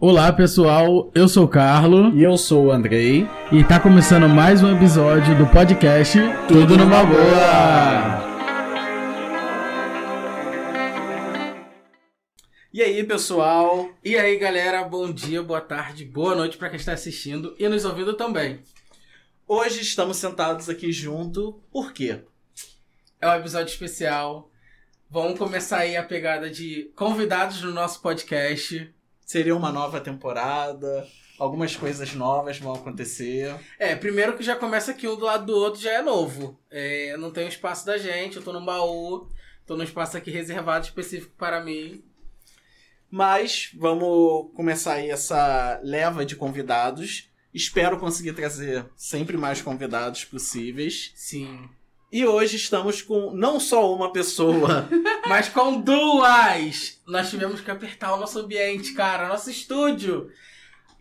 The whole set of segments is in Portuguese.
Olá pessoal, eu sou o Carlo E eu sou o Andrei. e tá começando mais um episódio do podcast Tudo numa Boa. E aí, pessoal? E aí galera, bom dia, boa tarde, boa noite pra quem está assistindo e nos ouvindo também. Hoje estamos sentados aqui junto, por quê? É um episódio especial. Vamos começar aí a pegada de convidados no nosso podcast. Seria uma nova temporada, algumas coisas novas vão acontecer. É, primeiro que já começa aqui um do lado do outro já é novo. É, não tem o espaço da gente, eu tô num baú, tô num espaço aqui reservado específico para mim. Mas vamos começar aí essa leva de convidados. Espero conseguir trazer sempre mais convidados possíveis. Sim. E hoje estamos com não só uma pessoa, Mas com duas! Nós tivemos que apertar o nosso ambiente, cara, nosso estúdio.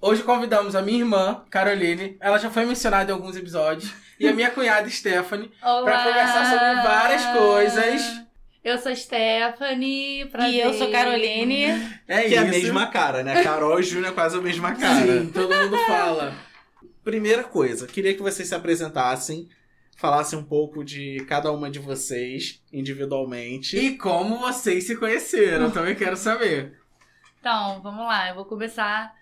Hoje convidamos a minha irmã, Caroline. Ela já foi mencionada em alguns episódios. E a minha cunhada, Stephanie. Pra conversar sobre várias coisas. Eu sou Stephanie, prazer. E eu sou Caroline. É que isso. é a mesma cara, né? Carol e Júnior é quase a mesma cara. Sim, todo mundo fala. Primeira coisa, queria que vocês se apresentassem, falassem um pouco de cada uma de vocês individualmente. E como vocês se conheceram, também quero saber. Então, vamos lá, eu vou começar.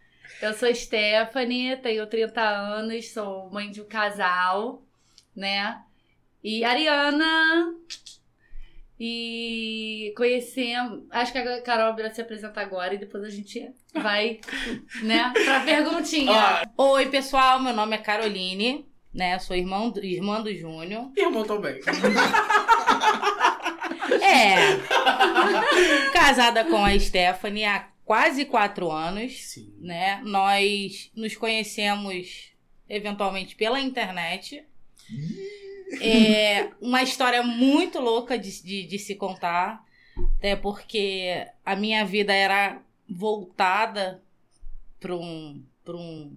Eu sou Stephanie, tenho 30 anos, sou mãe de um casal, né? E Ariana. E conhecemos. Acho que a Carol vai se apresentar agora e depois a gente vai, né, pra perguntinha. Oi, pessoal, meu nome é Caroline, né? Sou irmão do, irmã do Júnior. irmão também. É. casada com a Stephanie há quase quatro anos, Sim. né? Nós nos conhecemos eventualmente pela internet. É uma história muito louca de, de, de se contar, até porque a minha vida era voltada para um, pra um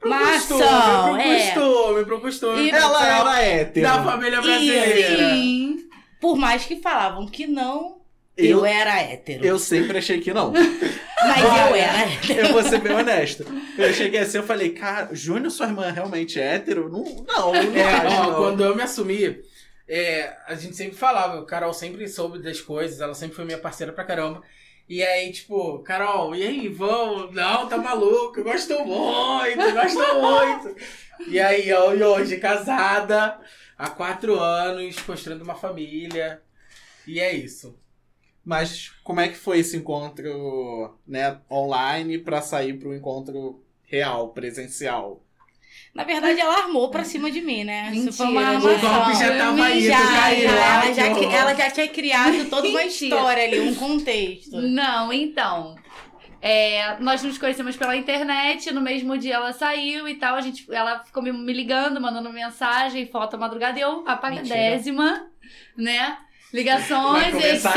Pro Uma costume, pro é. costume, pro costume. E- Ela era hétero. Da família brasileira. Sim. Por mais que falavam que não, Eu- eu, era hétero. Eu sempre achei que não. Mas Olha, eu era hétero. Eu vou ser bem honesto. Eu cheguei assim, eu falei, cara, Júnior, sua irmã é realmente hétero? Não, não, não É, acho, ó, não. quando eu me assumi, é, a gente sempre falava, o Carol sempre soube das coisas, ela sempre foi minha parceira pra caramba. E aí, tipo, Carol, e aí, vamos? Não, tá maluco, eu gosto muito, eu gosto muito. E aí, e hoje, casada, há quatro anos, construindo uma família. E é isso. Mas como é que foi esse encontro, né, online pra sair pro encontro real, presencial? Na verdade, ela armou pra cima de mim, né? Isso foi uma Mentira, armação. O golpe já tava aí, já, já, ela, já, ela já tinha criado toda uma Mentira. história ali, um contexto. Não, então. é, nós nos conhecemos pela internet, no mesmo dia ela saiu e tal. A gente, ela ficou me, me ligando, mandando mensagem, foto à madrugada, eu apagadésima, né? Ligações, etc. Isso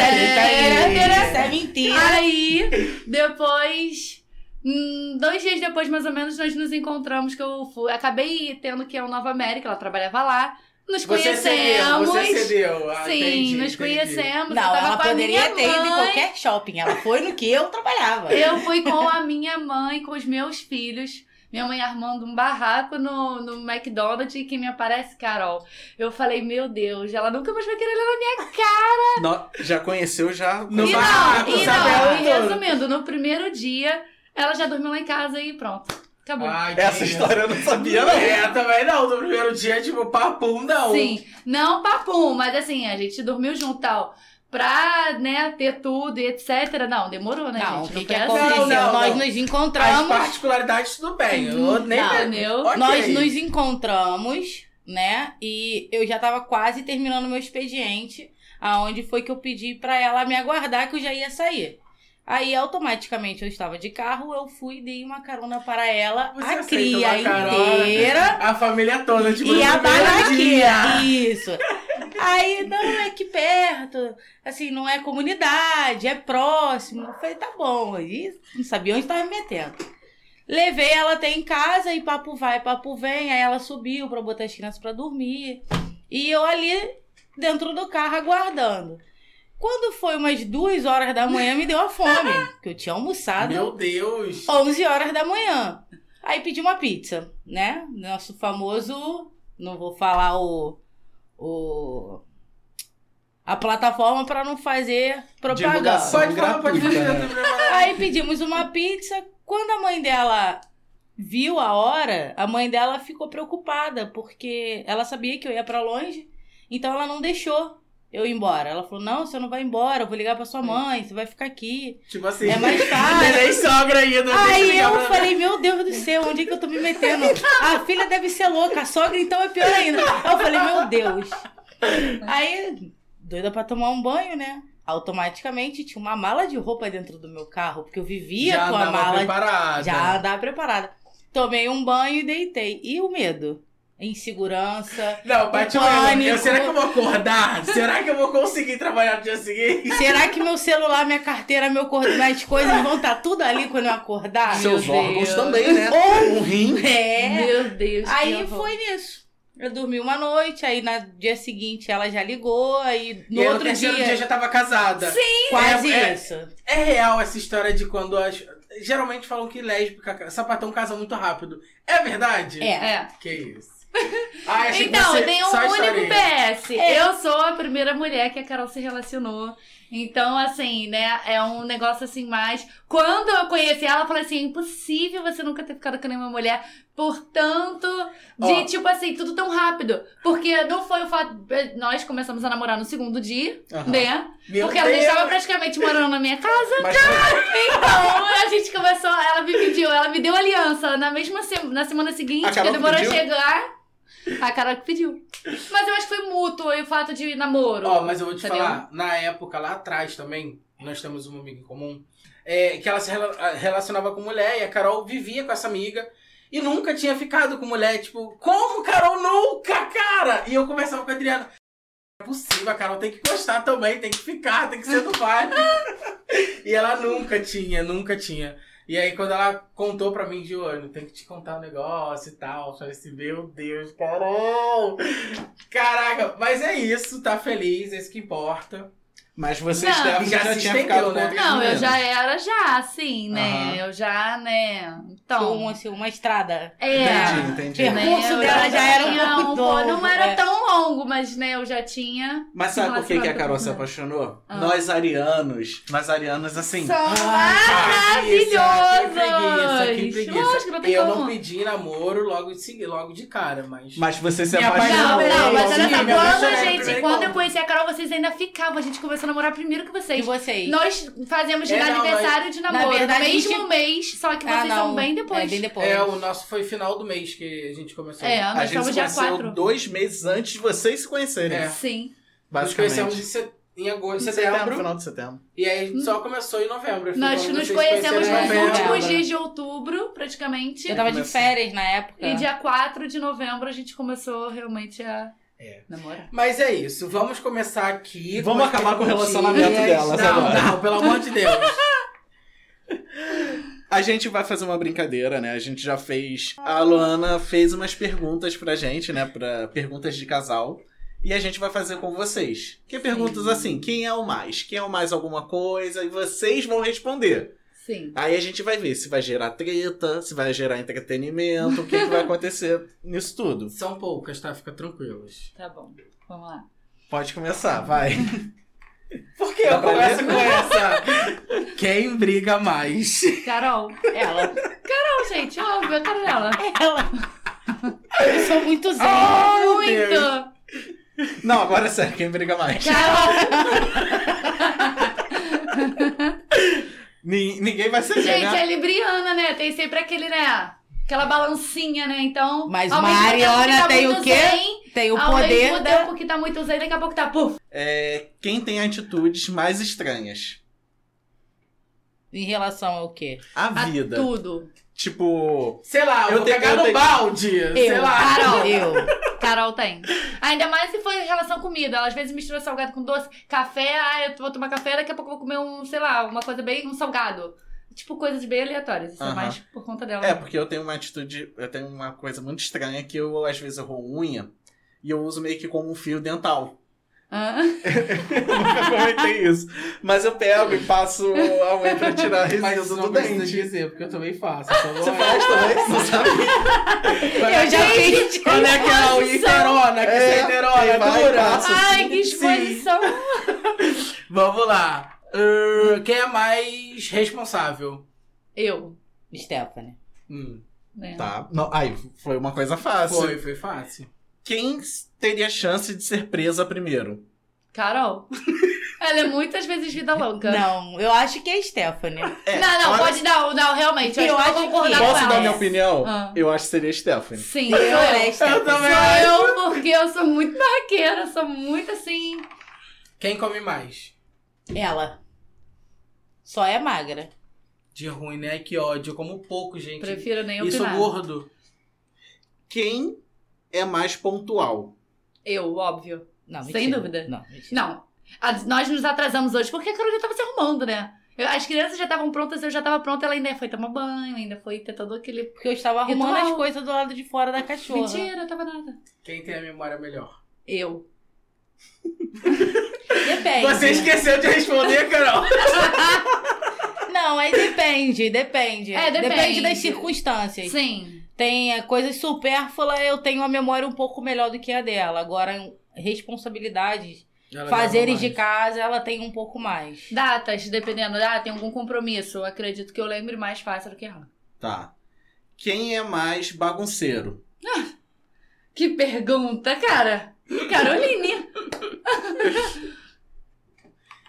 é mentira. Aí, depois, hum, dois dias depois, mais ou menos, nós nos encontramos, que eu fui, acabei tendo que ir ao Nova América, ela trabalhava lá. Nos Você cedeu, conhecemos. você cedeu. Ah, Sim, entendi, nos entendi. conhecemos. eu Não, ela com a poderia minha ter ido em qualquer shopping. Ela foi no que eu trabalhava. Eu fui com a minha mãe, com os meus filhos. Minha mãe armando um barraco no, no McDonald's e que me aparece Carol. Eu falei, meu Deus, ela nunca mais vai querer olhar na minha cara. No- já conheceu, já... No e barraco, não, e não, e resumindo, no primeiro dia, ela já dormiu lá em casa e pronto. Acabou. Ai, Essa história eu não sabia, não. É, também não. No primeiro dia, tipo, papum, não. Sim, não papum, mas assim, a gente dormiu junto tal. Pra, né, ter tudo e etc. Não, demorou, né, Não, o gente? que, que aconteceu? assim. Não, não, Nós não. nos As encontramos. particularidades, tudo bem. Eu Uhum, nem não. Entendeu? Ok. Nós nos encontramos, né? E eu já tava quase terminando meu expediente, aonde foi que eu pedi pra ela me aguardar que eu já ia sair. Aí automaticamente eu estava de carro, eu fui e dei uma carona para ela, Você a cria inteira A família toda, tipo, e a barraquinha. Isso. Aí, não, é aqui perto, assim, não é comunidade, é próximo. Eu falei, tá bom. Aí não sabia onde tava me metendo. Levei ela até em casa e papo vai, papo vem. Aí ela subiu pra botar as crianças pra dormir. E eu ali dentro do carro aguardando. Quando foi umas duas horas da manhã, me deu a fome. Porque eu tinha almoçado Meu Deus. 11 horas da manhã. Aí pedi uma pizza, né? Nosso famoso. Não vou falar o. o a plataforma para não fazer propaganda. Pode falar, pode falar. né? Aí pedimos uma pizza. Quando a mãe dela viu a hora, a mãe dela ficou preocupada, porque ela sabia que eu ia pra longe, então ela não deixou eu ir embora. Ela falou: Não, você não vai embora, eu vou ligar pra sua mãe, você vai ficar aqui. Tipo assim. É mais fácil. Nem sogra ainda. Aí eu falei, meu Deus do céu, onde é que eu tô me metendo? A filha deve ser louca, a sogra então é pior ainda. Aí eu falei, meu Deus. Aí, doida pra tomar um banho, né? Automaticamente tinha uma mala de roupa dentro do meu carro, porque eu vivia Já com a mala. preparada. Já andava preparada. Tomei um banho e deitei. E o medo? Insegurança. Não, bate o Pânico. Será que eu vou acordar? Será que eu vou conseguir trabalhar no dia seguinte? Será que meu celular, minha carteira, meu cor... minhas coisas vão estar tudo ali quando eu acordar? Seus Meu órgãos Deus. também, né? Ou- Um rim. É. Meu Deus. Aí foi nisso. Eu dormi uma noite, aí no dia seguinte ela já ligou, aí no e outro no dia, dia já tava casada. Sim. quase é- é- isso. É real essa história de quando as. Geralmente falam que lésbica, sapatão casa muito rápido. É verdade? É. É. Que isso. Ah, achei que Então, você- tem um só único. PS. É. Eu sou a primeira mulher que a Carol se relacionou. Então, assim, né, é um negócio assim mais. Quando eu conheci ela, eu falei assim: é impossível você nunca ter ficado com nenhuma mulher por tanto de, Ó. tipo assim, tudo tão rápido. Porque não foi o fato. Nós começamos a namorar no segundo dia, Aham. né? Meu Porque ela Deus. estava praticamente morando na minha casa. Mas Então, a gente começou, ela me pediu, ela me deu aliança na mesma se- na semana seguinte, A que demorou a chegar. A Carol que pediu. Mas eu acho que foi mútuo o fato de namoro. Ó, mas eu vou te Entendeu? falar, na época lá atrás também, nós temos uma amiga em comum, é, que ela se rela- relacionava com mulher e a Carol vivia com essa amiga e nunca tinha ficado com mulher. Tipo, como Carol nunca, cara? E eu conversava com a Adriana. Não é possível, a Carol tem que gostar também, tem que ficar, tem que ser do vale. e ela nunca tinha, nunca tinha. E aí, quando ela contou pra mim, Giovanni, tem que te contar um negócio e tal. Eu falei assim, meu Deus, Carol! Caraca, mas é isso, tá feliz, é isso que importa. Mas vocês Não, devem já já, se tinha ficado né? Não, eu já era já, assim, né? Aham. Eu já, né? Então. uma, assim, uma estrada. É. Entendi, entendi. Pergunta. né, percurso eu dela já era um pouco longo, Não era é. tão longo, mas né, eu já tinha. Mas sabe por que, que a Carol se apaixonou? Ah. Nós arianos, nós arianos assim. São que preguiça, que preguiça, que maravilhosos! preguiça. Lógico, não tem Eu como. não pedi namoro logo de, logo de cara, mas. Mas você se apaixonou. Não, não, mas olha só, quando, gente, quando eu conheci a Carol, vocês ainda ficavam. A gente começou a namorar primeiro que E vocês. vocês? Nós fazemos É, não, aniversário de namoro verdade, no a mesmo gente- mês, só que Ah, vocês não. são bem depois. É, bem depois. É, o nosso foi final do mês que a gente começou. É, A nós gente se estamos dia conheceu 4. dois meses antes de vocês se conhecerem. É. Sim. Nós Basicamente. conhecemos em, set... em agosto, Em setembro, final de setembro. E aí a gente só começou em novembro. Nós nos conhecemos nos últimos dias de outubro, praticamente. Eu tava de férias na época. E dia 4 de novembro a gente começou realmente a É. namorar. Mas é isso, vamos começar aqui. Vamos as acabar com o relacionamento delas não, agora. Não, pelo amor de Deus. A gente vai fazer uma brincadeira, né? A gente já fez. A Luana fez umas perguntas pra gente, né? Pra perguntas de casal. E a gente vai fazer com vocês. Que é perguntas assim: quem é o mais? Quem é o mais alguma coisa? E vocês vão responder. Sim. Aí a gente vai ver se vai gerar treta, se vai gerar entretenimento, o que, que vai acontecer nisso tudo. São poucas, tá? Fica tranquilos. Tá bom. Vamos lá. Pode começar, vai. Por que eu pra começo ler? com essa? Quem briga mais? Carol. Ela. Carol, gente, óbvio, a cara dela. Ela. Eu sou muito zen. Meu Muito! Deus. Não, agora é sério, quem briga mais? Carol! Ni- ninguém vai ser Gente, né? é libriana, né? Tem sempre aquele, né? Aquela balancinha, né? Então. Mas ao Mariana tá tem o quê? zen, Tem o ao poder mesmo da... tempo que tá muito zen, daqui a pouco tá. Puf. É, quem tem atitudes mais estranhas? Em relação ao quê? A A vida. tudo. Tipo. Sei lá, eu, vou tenho- cagar eu no tenho- balde. sei Eu, lá. Carol. Eu. Carol tem. Ainda mais se for em relação à comida. Ela às vezes mistura salgado com doce. Café, ah, eu vou tomar café, daqui a pouco eu vou comer um, sei lá, uma coisa bem, um salgado. Tipo, coisas bem aleatórias. Isso é Aham. mais por conta dela. É, porque eu tenho uma atitude. Eu tenho uma coisa muito estranha que eu, às vezes, eu unha e eu uso meio que como um fio dental. Hã? Eu nunca comentei isso. Mas eu pego e passo a unha pra tirar Mas resíduo isso do dente. dizer, porque eu também faço. Então Você é. faz também? Não sabe? Quando é Eu já aquela- fiz. Quando é aquela unha inteirona, que É, você é dura. passa. Ai, que exposição. Vamos lá. Uh, quem é mais responsável? Eu. Stephanie. Hum, né? Tá. Não, aí, foi uma coisa fácil. foi, foi fácil. Quem teria chance de ser presa primeiro? Carol. Ela é muitas vezes vida louca. Não, eu acho que é Stephanie. É, não, não, olha- pode não, não, realmente. Eu, Eu acho que concordar que- Posso dar minha opinião? Ah. Eu acho que seria Stephanie. Sim, Eu, sou eu. é Stephanie. Eu também. Sou eu, porque eu sou muito barraqueira, sou muito assim. Quem come mais? Ela. Só é magra. De ruim, né? Que ódio. Eu como pouco, gente. Prefiro nem E sou opinar. gordo. Quem é mais pontual? Eu, óbvio. Não, Sem dúvida. Não, mentira. Não. Nós nos atrasamos hoje porque a Carolina tava se arrumando, né? Eu- as crianças já estavam prontas, eu já tava pronta, ela ainda foi tomar banho, ainda foi ter todo aquele. Porque eu estava arrumando Ritual. as coisas do lado de fora da cachorra. Mentira, não tava nada. Quem tem a memória melhor? Eu. Depende. Você esqueceu de responder, Carol. Não, aí depende, depende. É, depende. das circunstâncias. Sim. Tem é, coisas supérfluas, eu tenho uma memória um pouco melhor do que a dela. Agora, responsabilidades, Ela fazeres de casa, ela tem um pouco mais. Datas, dependendo. Ah, tem algum compromisso. Eu acredito que eu lembre mais fácil do que ela. Tá. Quem é mais bagunceiro? Que pergunta, cara. Caroline.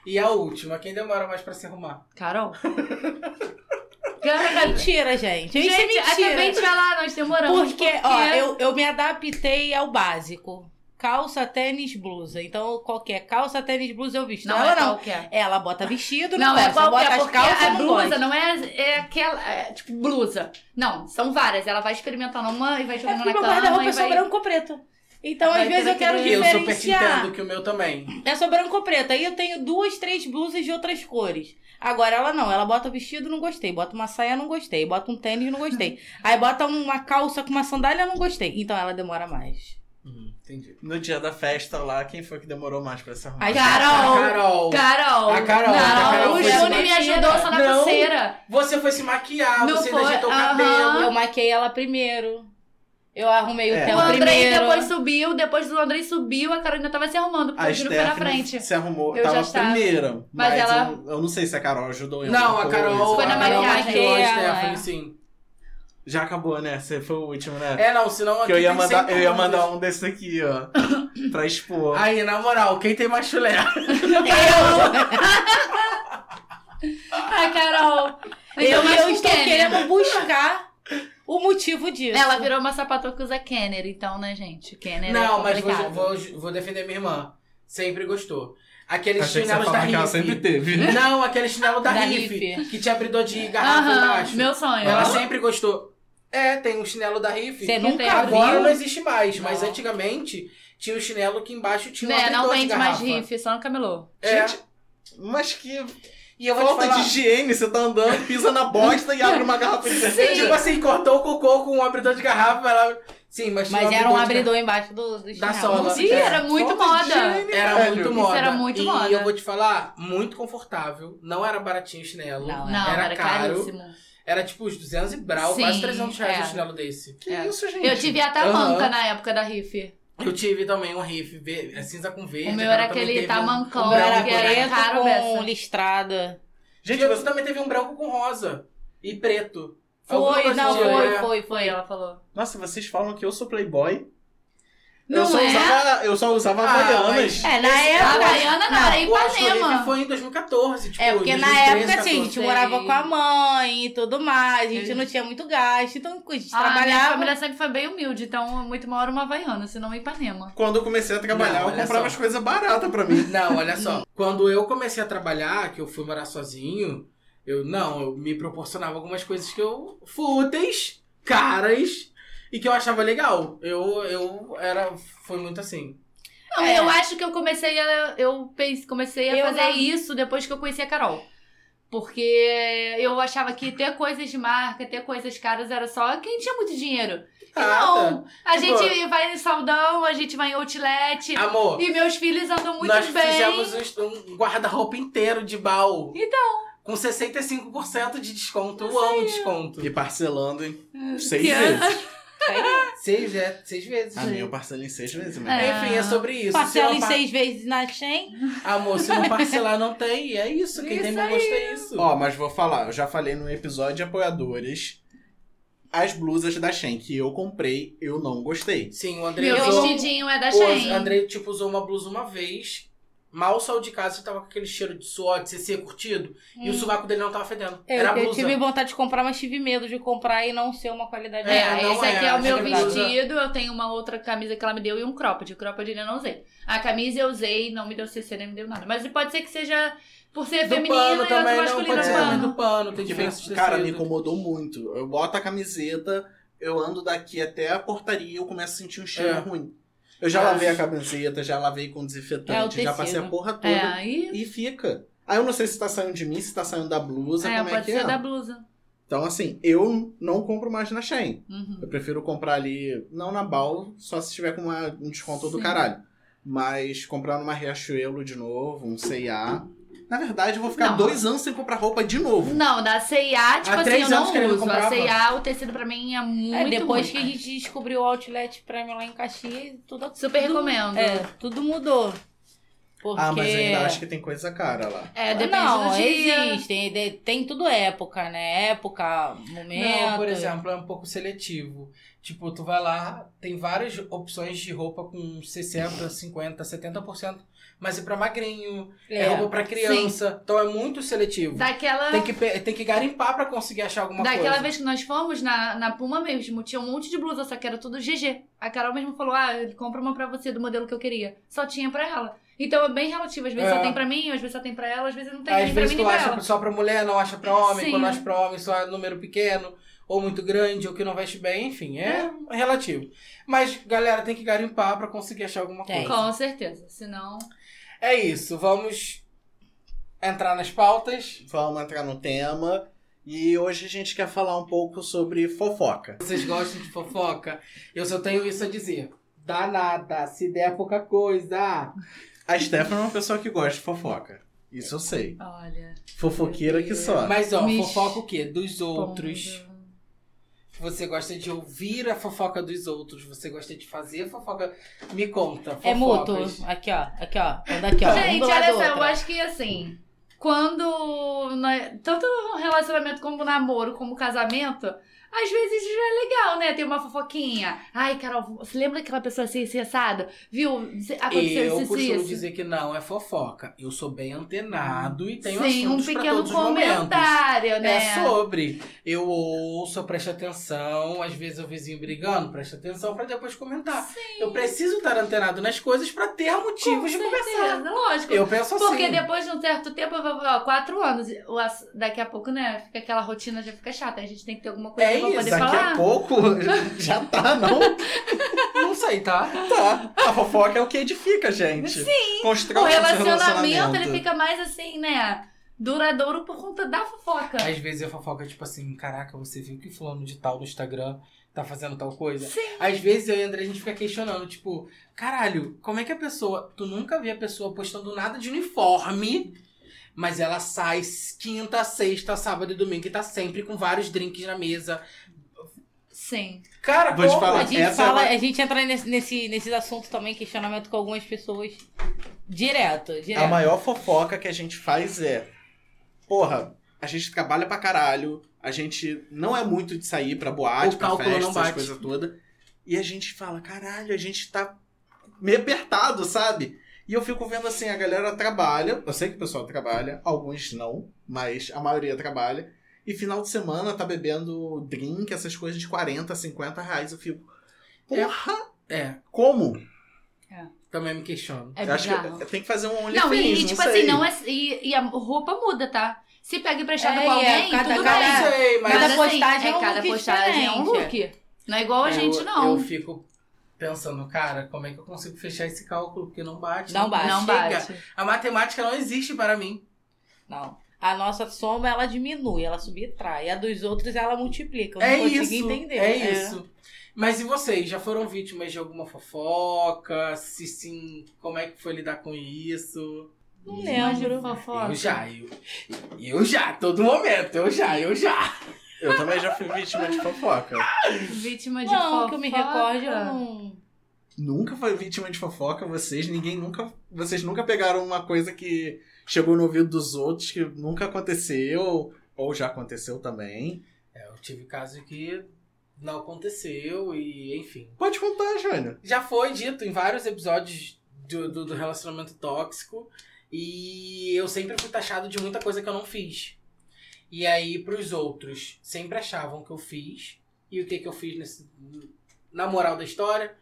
E a última, quem demora mais pra se arrumar? Carol. Cara, Mentira, gente. Isso é gente, mentira. acabei de falar, nós demoramos. Porque, ó, eu, eu me adaptei ao básico. Calça, tênis, blusa. Então, qualquer calça, tênis, blusa eu visto. Não ela é não. qualquer. Ela bota vestido, não, Não, é qualquer, bota as porque calças, a não blusa gosta. não é, é aquela, é, tipo, blusa. Não, são várias. Ela vai experimentando uma e vai É jogando porque na meu cama guarda-roupa e é só vai... branco ou preto. Então, Vai às vezes, eu quero aquele- Eu super te diferenciar. entendo que o meu também. É só branco ou preto. Aí eu tenho duas, três blusas de outras cores. Agora ela não, ela bota vestido, não gostei. Bota uma saia, não gostei. Bota um tênis, não gostei. Aí bota uma calça com uma sandália, não gostei. Então ela demora mais. Hum, entendi. No dia da festa lá, quem foi que demorou mais pra se arrumar? Ai, Carol! A Carol. Carol! A Carol, Não, a Carol o Júnior me ajudou só na Não. pulseira. Você foi se maquiar, Não você foi, ainda ajeitou o aham. cabelo. Eu maquei ela primeiro. Eu arrumei o É. O tela Andrei primeiro. depois subiu, depois do Andrei subiu, a Carolina tava se arrumando, porque A o Júnior foi na frente. se arrumou, Eu tava já estava. primeira. Mas Mas, ela- eu, eu não sei se a Carol ajudou em Não, a Carol. coisa. Foi na a Carol maquiagem maquiou a dela, Stephanie, é. sim. Já acabou, né? Você foi o último, né? É, não, senão aqui que eu ia tem mandar, 100 eu ia mandar um desse aqui, ó. pra expor. Aí, na moral, quem tem mais chulé? Ai, Carol! Eu, Então, mas eu com estou Kenner. querendo buscar o motivo disso. Ela virou uma sapatão que usa Kenner, então, né, gente? Kenner Não, é mas vou, vou, vou defender minha irmã. Sempre gostou. Aqueles Achei que você ia chinelos da Riff. sempre teve. Não, aquele chinelo da, Da Riff, Riff. que tinha abridor de garrafa Aham, embaixo. meu sonho. Ela sempre gostou. É, tem um chinelo da Riff. Você nunca tem abriu? Agora não existe mais, mas Não. antigamente tinha o chinelo que embaixo tinha um Né, abridor não de vende garrafa. mais riff, só no camelô. É. Gente, mas que E eu vou falta te falar, de higiene. Você tá andando, pisa na bosta e abre uma garrafa de cerveja. tipo assim, cortou o cocô com um abridor de garrafa, ela... Sim, mas Mas era um de abridor embaixo do, do Da chinelo. sola. Sim, É. era muito Falta de moda. higiene, Era velho. muito Isso moda. era muito e moda. eu vou te falar, muito confortável. Não era baratinho o chinelo. Não, Não, era, era, caro. caríssimo. Era tipo uns 200 e brau, Sim, quase 300 reais é. um chinelo desse. Que É. isso, gente? Eu tive até manca na época da riff. Eu tive também um riff ve- é cinza com verde. O meu a era aquele um- tamancão, um Era branco, que era né? preto caro com dessa. listrada. Gente, Gente, você também teve um branco com rosa e preto. Foi, não, assim, foi, é. foi, Foi, foi. ela falou. Nossa, vocês falam que eu sou playboy? Não eu, só é? usava, eu só usava Ah, Havaianas. mas- É, na época. A Havaiana não, era O Ipanema. Riff foi em 2014, tipo, É, porque na 2013, época, assim, a gente 14. morava com a mãe e tudo mais, a gente Sim. não tinha muito gasto, então a gente Ah, minha trabalhava. família sempre foi bem humilde, então muito maior uma Havaiana, senão um Ipanema. Quando eu comecei a trabalhar, Não, eu comprava só. as coisas baratas pra mim. Não, olha só. Quando eu comecei a trabalhar, que eu fui morar sozinho, eu não, eu me proporcionava algumas coisas que eu. fúteis, caras, e que eu achava legal. Eu, eu era. Foi muito assim. Não, É. eu acho que eu comecei a. Eu pense- comecei a Eu fazer não- isso depois que eu conheci a Carol. Porque eu achava que ter coisas de marca, ter coisas caras era só quem tinha muito dinheiro. E Nada. não, a Tipo- gente vai em saldão, a gente vai em outlet. Amor, E meus filhos andam muito nós bem. fizemos um guarda-roupa inteiro de baú. Então. Com 65% de desconto. Eu amo desconto. E parcelando em seis Que- Seis, é, seis vezes. A minha eu parcelo em seis vezes mesmo. É. Enfim, é sobre isso. Parcela Se em par- seis vezes na Shein. Amor, se não parcelar, não tem. E é isso. Quem tem Isso bom gosto é isso. Ó, mas vou falar, eu já falei no episódio de apoiadores. As blusas da Shen que eu comprei, eu não gostei. Sim, o André Meu usou. vestidinho é da O Shein. André, tipo, usou uma blusa uma vez. Mal saiu de casa, tava com aquele cheiro de suor, de CC curtido. E o sovaco dele não tava fedendo. Eu, Era a eu blusa. tive vontade de comprar, mas tive medo de comprar e não ser uma qualidade É, É, não esse é, aqui é o meu vestido, eu tenho uma outra camisa que ela me deu e um cropped. O cropped eu não usei. A camisa eu usei, não me deu CC, nem me deu nada. Mas pode ser que seja por ser Do feminino pano e também, não pode ser pano. do pano. Tem diferença de cara, me incomodou muito. Eu boto a camiseta, eu ando daqui até a portaria e eu começo a sentir um cheiro É. ruim. Eu já lavei a camiseta, já lavei com É, o desinfetante, já passei a porra toda. É, aí. E fica. Aí eu não sei se tá saindo de mim, se tá saindo da blusa, É, como é pode que ser é. da blusa. Então, assim, eu não compro mais na Shein. Uhum. Eu prefiro comprar ali, não na Bal, só se tiver com uma- um desconto do Sim. caralho. Mas comprar numa Riachuelo de novo, um C&A. Na verdade, eu vou ficar Não. dois anos sem comprar roupa de novo. Não, da C&A, tipo Há assim, três eu anos que ele não uso. A. C&A, o tecido pra mim é muito É, depois ruim, que a gente descobriu o Outlet Premium lá em Caxias, tudo Super tudo- recomendo. É, tudo mudou. Porque... Ah, mas ainda acho que tem coisa cara lá. É, depende não, do dia. existe. Tem, tem tudo época, né? Época, momento. Não, por exemplo, é um pouco seletivo. Tipo, tu vai lá, tem várias opções de roupa com 60, 50, 70%. Mas é pra magrinho, é, É, roupa pra criança. Então é muito seletivo. Daquela... Tem que, tem que garimpar pra conseguir achar alguma Daquela coisa. vez que nós fomos na, na Puma mesmo, tinha um monte de blusa, só que era tudo GG. A Carol mesmo falou: ah, compra uma pra você do modelo que eu queria. Só tinha pra ela. Então é bem relativo. Às vezes É. só tem pra mim, às vezes só tem pra ela, às vezes não tem Às nem pra vezes mim tu nem pra acha ela. só pra mulher, não acha pra homem. Sim. Quando acha pra homem, só é número pequeno, ou muito grande, ou que não veste bem. Enfim, é, relativo. Mas, galera, tem que garimpar pra conseguir achar alguma coisa. Com certeza. Senão. É isso, vamos entrar nas pautas. Vamos entrar no tema. E hoje a gente quer falar um pouco sobre fofoca. Vocês gostam de fofoca? Eu só tenho isso a dizer. Dá nada, se der pouca coisa. A Stephanie é uma pessoa que gosta de fofoca. Isso eu sei. Olha. Fofoqueira que só. Mas, ó, fofoca o quê? Dos outros. Você gosta de ouvir a fofoca dos outros. Você gosta de fazer fofoca. Me conta. É mútuo. fofocas. Aqui, ó. Aqui, ó. Anda aqui, ó. Gente, olha só, eu acho que assim, quando. né, tanto no relacionamento como namoro, como casamento, às vezes já é legal, né? Ter uma fofoquinha. Ai, Carol, você lembra daquela pessoa assim, assim, assada? Viu? Aconteceu Eu isso, costumo isso. dizer que não é fofoca. Eu sou bem antenado e tenho Sim, um assuntos pra pequeno todos comentário, né? É sobre. Eu ouço, preste atenção. Às vezes o vizinho brigando, preste atenção pra depois comentar. Eu preciso estar antenado nas coisas pra ter motivos de conversar. lógico. Eu penso assim. Porque depois de um certo tempo, eu vou falar, ó, quatro anos, daqui a pouco, né? Fica aquela rotina, já fica chata. A gente tem que ter alguma coisa É poder Daqui falar. a pouco já tá, não? Não sei, tá? Tá. A fofoca é o que edifica, gente. Sim. Constrói O esse relacionamento, ele fica mais assim, né? Duradouro por conta da fofoca. Às vezes a fofoca é tipo assim, caraca, você viu que fulano de tal no Instagram tá fazendo tal coisa? Sim. Às vezes eu e a André a gente fica questionando, tipo, caralho, como é que a pessoa. Tu nunca vê a pessoa postando nada de uniforme, mas ela sai quinta, sexta, sábado e domingo e tá sempre com vários drinks na mesa. Sim. Cara, Vou te falar. A gente, Essa é fala, uma- a gente entra nesse, nesse, nesses assuntos também, questionamento com algumas pessoas direto, direto. A maior fofoca que a gente faz é. Porra, a gente trabalha pra caralho, a gente não é muito de sair pra boate, O pra festa, não essas coisas todas. E a gente fala, caralho, a gente tá meio apertado, sabe? E eu fico vendo assim, a galera trabalha, eu sei que o pessoal trabalha, alguns não, mas a maioria trabalha. E final de semana tá bebendo drink, essas coisas de 40, 50 reais. Eu fico, porra, É, como? também me questiono. É eu acho que tem que fazer um OnlyFans, Não, não, e, tipo sei. assim, não é. E, e a roupa muda, tá? Se pega emprestado É, com é alguém, cada- tudo cada- bem. não sei, mas. Cada assim, postagem é um cada look postagem é um diferente. look. Não é igual a eu- gente, não. Eu fico pensando, cara, como é que eu consigo fechar esse cálculo? Porque não bate. Não bate. não chega. bate. A matemática não existe para mim. Não. a nossa soma ela diminui, ela subtrai. A dos outros ela multiplica. Eu não É consegui isso. entender. É isso. Mas e vocês? Já foram vítimas de alguma fofoca? Se sim, como é que foi lidar com isso? Não lembro. fofoca. Eu já, eu, eu já, todo momento, eu já, eu já. Eu também já fui vítima de fofoca. Vítima de Não, fofoca. que eu me recorde, eu não. Nunca foi vítima de fofoca, vocês, ninguém nunca. Vocês nunca pegaram uma coisa que chegou no ouvido dos outros que nunca aconteceu, ou já aconteceu também. É, eu tive caso que não aconteceu e, enfim. Pode contar, Jônio. Já foi dito em vários episódios do, do, do relacionamento tóxico e eu sempre fui taxado de muita coisa que eu não fiz. E aí, pros outros, sempre achavam que eu fiz. E o que que eu fiz nesse, na moral da história?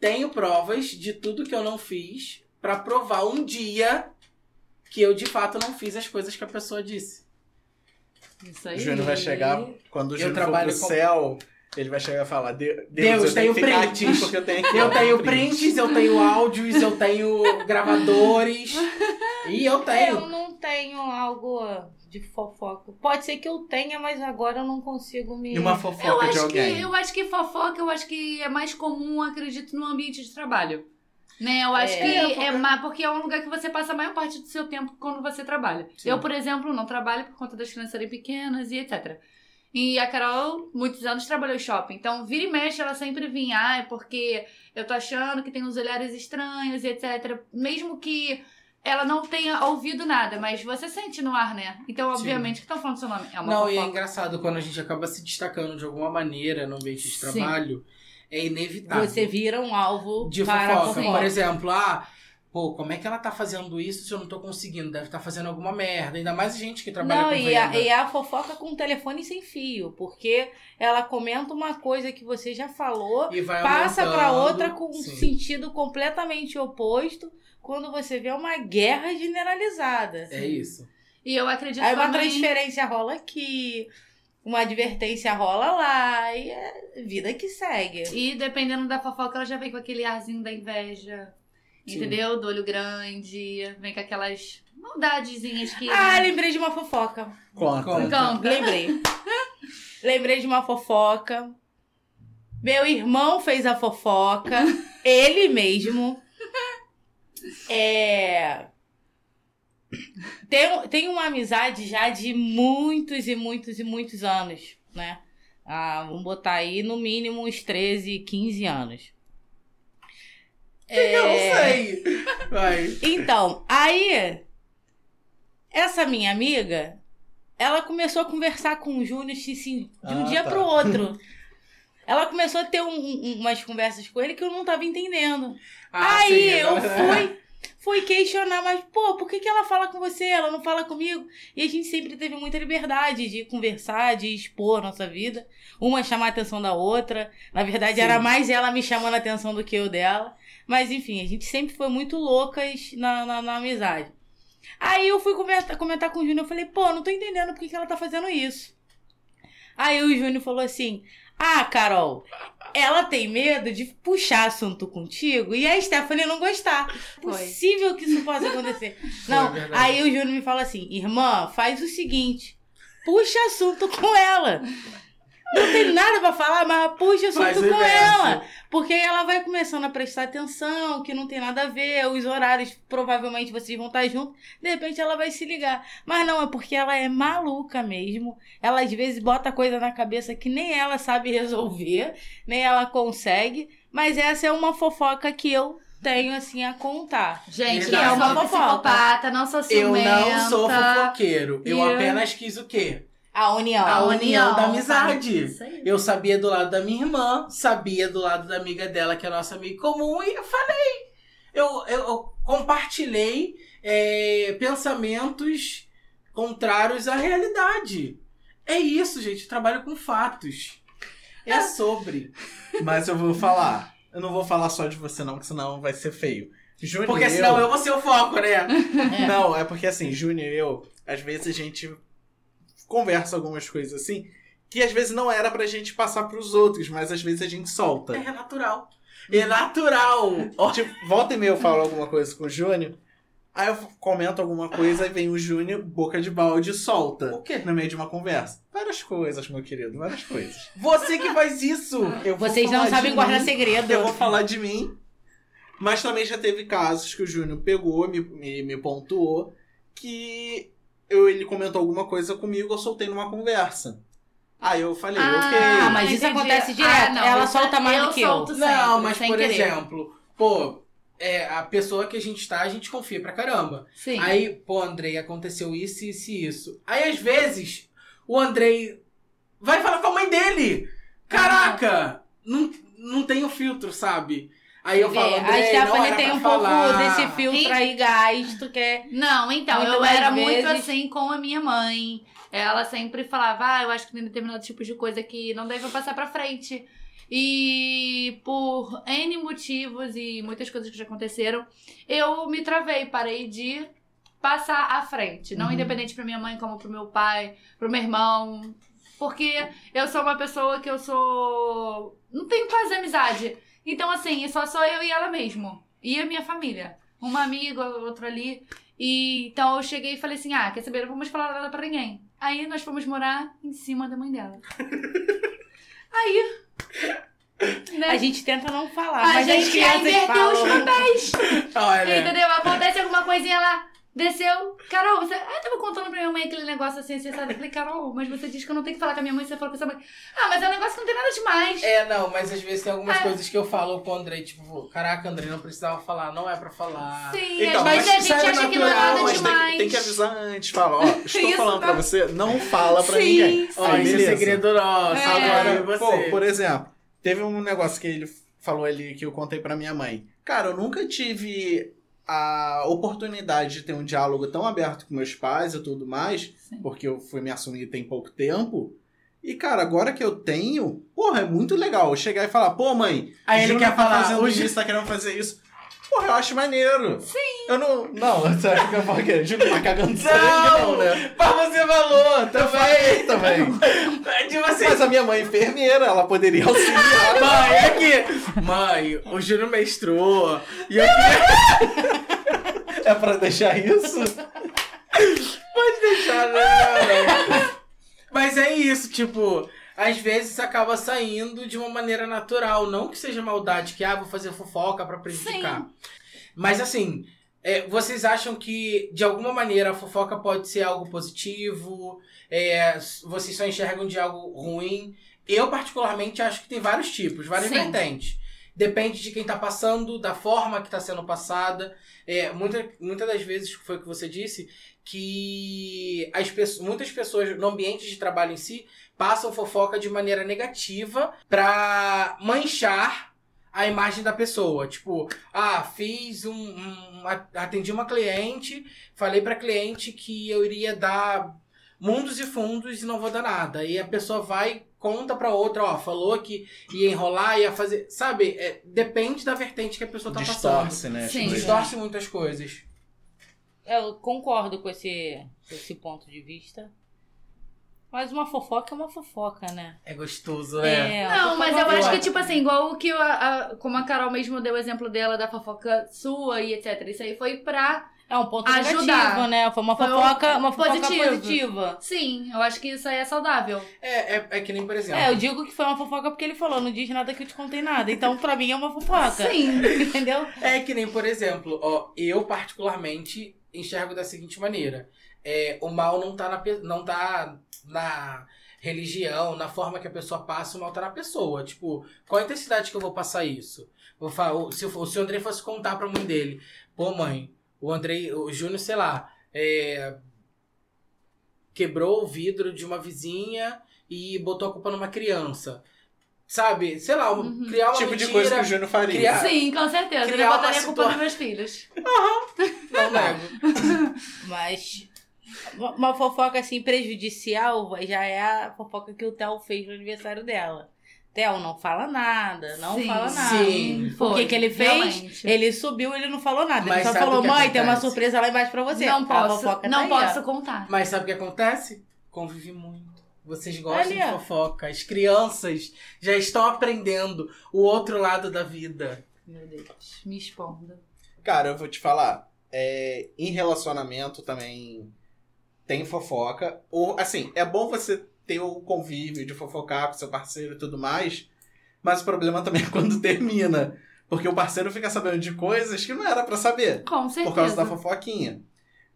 Tenho provas de tudo que eu não fiz pra provar um dia que eu de fato não fiz as coisas que a pessoa disse. Isso O aí. Júnior vai chegar, quando o Eu Júnior for trabalho pro com- céu, ele vai chegar e falar: "De- Deus, Deus, eu tenho tenho prints. aqui porque eu tenho que Eu tenho prints, eu tenho áudios, eu tenho gravadores. E eu Eu tenho. não tenho algo de fofoca. Pode ser que eu tenha, mas agora eu não consigo me. E uma Eu fofoca de acho, que, alguém. eu acho que fofoca, eu acho que é mais comum, acredito, no ambiente de trabalho. Né? Eu acho É. que É, é mais porque é um lugar que você passa a maior parte do seu tempo quando você trabalha. Sim. Eu, por exemplo, não trabalho por conta das crianças serem pequenas e etc. E a Carol, muitos anos, trabalhou em shopping. Então, vira e mexe, ela sempre vinha, ah, é porque eu tô achando que tem uns olhares estranhos e etc. Mesmo que ela não tenha ouvido nada, mas você sente no ar, né? Então, Sim. obviamente, que estão falando seu nome. É uma Não, e é fofoca. engraçado quando a gente acaba se destacando de alguma maneira no ambiente de Sim. trabalho, é inevitável. Você vira um alvo de para fofoca. fofoca. Por exemplo, ah, pô, como é que ela tá fazendo isso se eu não tô conseguindo? Deve estar fazendo alguma merda. Ainda mais gente que trabalha Não, com e a, e a fofoca com o telefone sem fio, porque ela comenta uma coisa que você já falou, E vai passa pra outra com um Sim. sentido completamente oposto, quando você vê uma guerra generalizada. assim. É isso. E eu acredito Aí uma também... transferência rola aqui, uma advertência rola lá, e é vida que segue. E dependendo da fofoca, ela já vem com aquele arzinho da inveja. Sim. Entendeu? Do olho grande. Vem com aquelas maldadezinhas que. Ah, lembrei de uma fofoca. Conta. Conta. Então, Lembrei. lembrei de uma fofoca. Meu irmão fez a fofoca. ele mesmo. É. Tem, tem uma amizade já de muitos e muitos e muitos anos, né? Ah, vamos botar aí no mínimo uns 13, 15 anos. Eu não É, sei. Vai. Então, aí, essa minha amiga, ela começou a conversar com o Júnior assim, de um Ah, dia tá. pro outro. Ela começou a ter um- um- umas conversas com ele que eu não tava entendendo. Ah, aí sim, eu agora- fui, fui questionar, mas, pô, por que, que ela fala com você? Ela não fala comigo? E a gente sempre teve muita liberdade de conversar, de expor a nossa vida. Uma chamar a atenção da outra. Na verdade, Sim. era mais ela me chamando a atenção do que eu dela. Mas, enfim, a gente sempre foi muito loucas na, na, na amizade. Aí eu fui comentar, comentar com o Júnior, eu falei, pô, não tô entendendo por que, que ela tá fazendo isso. Aí o Júnior falou assim, ah, Carol, ela tem medo de puxar assunto contigo e a Stephanie não gostar. Foi. Possível que isso possa acontecer. Não, aí o Júnior me fala assim, irmã, faz o seguinte, puxa assunto com ela. Não tem nada pra falar, mas puxa assunto o com ela. Porque aí ela vai começando a prestar atenção, que não tem nada a ver, os horários, provavelmente vocês vão estar juntos, de repente ela vai se ligar. Mas não, é porque ela é maluca mesmo. Ela às vezes bota coisa na cabeça que nem ela sabe resolver, nem ela consegue. Mas essa é uma fofoca que eu tenho assim a contar. Gente, não É uma fofoca. psicopata, não sou Eu ciumenta. não sou fofoqueiro. Eu E- apenas quis o quê? A união. A união da amizade. Isso aí. Eu sabia do lado da minha irmã, sabia do lado da amiga dela, que é nossa amiga comum, e eu falei. Eu, eu, eu compartilhei é, pensamentos contrários à realidade. É isso, gente. Eu trabalho com fatos. É sobre. Mas eu vou falar. Eu não vou falar só de você, não, porque senão vai ser feio. Júnior Porque senão eu vou ser o foco, né? Não, é porque assim, Júnior e eu, às vezes a gente conversa algumas coisas assim, que às vezes não era pra gente passar pros outros, mas às vezes a gente solta. É natural. É natural. Tipo, volta e meia eu falo alguma coisa com o Júnior, Aí eu comento alguma coisa e vem o Júnior, boca de balde, e solta. O quê? No meio de uma conversa. Várias coisas, meu querido, várias coisas. Você que faz isso! Eu Vocês não sabem de guardar mim, segredo. Eu vou falar de mim. Mas também já teve casos que o Júnior pegou, me, me, me pontuou, que eu, ele comentou alguma coisa comigo, eu soltei numa conversa. Aí eu falei, ok. Ah, mas isso entendi. acontece direto. não, Ela solta mais do que eu. sempre, Não, mas por querer. exemplo, pô, é, a pessoa que a gente tá, a gente confia pra caramba. Sim. Aí, pô, Andrei, aconteceu isso, isso e isso. Aí, às vezes, o Andrei vai falar com a mãe dele. Caraca! Não, não tem o filtro, sabe? Aí eu falo, É, Andrei, a Stephanie era tem um pouco falar. desse filtro aí gasto, que é. Não, então, Muito eu era muito vezes- assim com a minha mãe. Ela sempre falava, ah, eu acho que tem determinado tipo de coisa que não deve passar pra frente. E por N motivos e muitas coisas que já aconteceram, eu me travei, parei de passar à frente. Não Uhum. independente pra minha mãe, como pro meu pai, pro meu irmão. Porque eu sou uma pessoa que eu sou. Não tenho quase amizade. Então, assim, só sou eu e ela mesmo. E a minha família. Uma amiga, outra ali. E então eu cheguei e falei assim: ah, quer saber? Não vamos falar nada pra ninguém. Aí nós fomos morar em cima da mãe dela. Aí. Né? A gente tenta não falar, A mas gente as quer crianças inverter os falam. papéis. Olha, Entendeu? Acontece alguma coisinha lá. Desceu. Carol, você. Ah, eu tava contando pra minha mãe aquele negócio assim, assim, sabe? Eu falei, Carol, mas você diz que eu não tenho que falar com a minha mãe, você falou com a sua mãe. Ah, mas é um negócio que não tem nada demais. É, não, mas às vezes tem algumas É. coisas que eu falo pro Andrei, tipo, caraca, Andrei, não precisava falar, não é pra falar. Sim, Então, vezes mas a gente acha que não é natural, nada mas tem, demais. que- tem que avisar antes. Fala, ó, estou Isso falando tá- pra você, não fala pra Sim, ninguém. sim. Ó, isso é segredo nosso. É. Agora Agora, você. pô, por exemplo, teve um negócio que ele falou ali que eu contei pra minha mãe. Cara, eu nunca tive a oportunidade de ter um diálogo tão aberto com meus pais e tudo mais, Sim. porque eu fui me assumir tem pouco tempo. E, cara, agora que eu tenho, porra, é muito legal chegar e falar, pô, mãe, Aí ele Júnior quer tá falar, fazendo o isso, tá querendo fazer isso. Porra, eu acho maneiro. Sim. Eu não. Não, você acha que eu falo que Júnior tá cagando sangue, não, né? Mas você falou, Eu falei também. De você. Mas a minha mãe é enfermeira, ela poderia auxiliar. Mãe, é que. Mãe, o Júnior mestrou. E eu. É pra deixar isso? Pode deixar, não. Mas é isso, tipo. Às vezes acaba saindo de uma maneira natural. Não que seja maldade, que ah, vou fazer fofoca pra prejudicar. Mas assim, é, vocês acham que de alguma maneira a fofoca pode ser algo positivo? É, vocês só enxergam de algo ruim? Eu, particularmente, acho que tem vários tipos, várias Sim. vertentes. Depende de quem tá passando, da forma que tá sendo passada. É, muita, muitas das vezes foi o que você disse, que as pessoas, muitas pessoas no ambiente de trabalho em si passam fofoca de maneira negativa pra manchar a imagem da pessoa. Tipo, ah, fiz um. um- atendi uma cliente, falei pra cliente que eu iria dar mundos e fundos e não vou dar nada. E a pessoa vai, conta pra outra, ó, falou que ia enrolar, ia fazer. Sabe? É, depende da vertente que a pessoa tá passando. Distorce, né? as Sim. Distorce muitas coisas. Eu concordo com esse, com esse ponto de vista. Mas uma fofoca é uma fofoca, né? É gostoso, é. uma Não, mas fofoca eu é acho que, tipo assim, igual o que a, a- como a Carol mesmo deu o exemplo dela da fofoca sua e etc. Isso aí foi pra. É um ponto Ajudar. negativo, né? Foi uma Foi um fofoca, uma fofoca positivo. positiva. Sim, eu acho que isso aí é saudável. É, é, é que nem, por exemplo. É, eu digo que foi uma fofoca porque ele falou, não diz nada que eu te contei nada. Então, pra mim, é uma fofoca. Sim. Entendeu? É que nem, por exemplo, ó, eu particularmente enxergo da seguinte maneira. É, o mal não tá, na, não tá na religião, na forma que a pessoa passa, o mal tá na pessoa. Tipo, qual a intensidade que eu vou passar isso? Vou falar, se, o- se o André fosse contar pra mãe dele, pô, mãe, o Andrei, o Júnior, sei lá, é, quebrou o vidro de uma vizinha e botou a culpa numa criança. Sabe? Sei lá, Uhum. criar uma Tipo de mentira, coisa que o Júnior faria. criar- Sim, com certeza. criar Eu uma botaria a culpa situa- dos meus filhos. Não nego. Mas uma- fofoca assim prejudicial já é a fofoca que o Theo fez no aniversário dela. Theo não fala nada, não Sim, fala nada. sim. O que, que ele fez? realmente. Ele subiu, ele não falou nada. Mas ele só falou, mãe, tem uma surpresa lá embaixo pra você. Não A posso, fofoca não tá posso contar. Mas sabe o que acontece? Convive muito. Vocês gostam Ali, de fofoca. As crianças já estão aprendendo o outro lado da vida. Meu Deus, me expondo. Cara, eu vou te falar. é, em relacionamento também tem fofoca. Ou, assim, é bom você ter o convívio de fofocar com seu parceiro e tudo mais, mas o problema também é quando termina. Porque o parceiro fica sabendo de coisas que não era pra saber. Com certeza. Por causa da fofoquinha.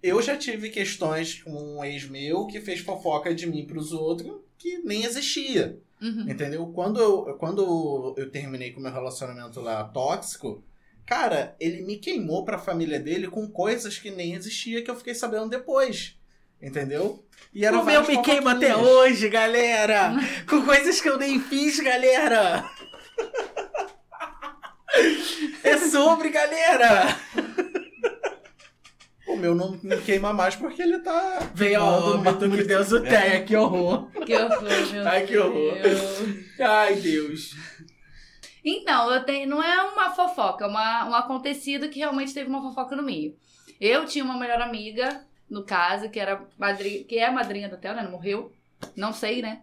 Eu já tive questões com um ex meu que fez fofoca de mim pros outros que nem existia. Uhum. Entendeu? Quando eu, quando eu terminei com meu relacionamento lá tóxico, cara, ele me queimou pra família dele com coisas que nem existia que eu fiquei sabendo depois. Entendeu? E o meu me queima até hoje, galera! Com coisas que eu nem fiz, galera! É sobre, galera! O meu não me queima mais porque ele tá. Veio a Manda óbito, uma- que Deus o tenha, que horror! Que horror, meu Ai, que horror. Deus. Ai, Deus! Então, eu tenho, não é uma fofoca, é uma, um acontecido que realmente teve uma fofoca no meio. Eu tinha uma melhor amiga, no caso, que era madrinha, que é madrinha do Theo, né? Não morreu. Não sei, né?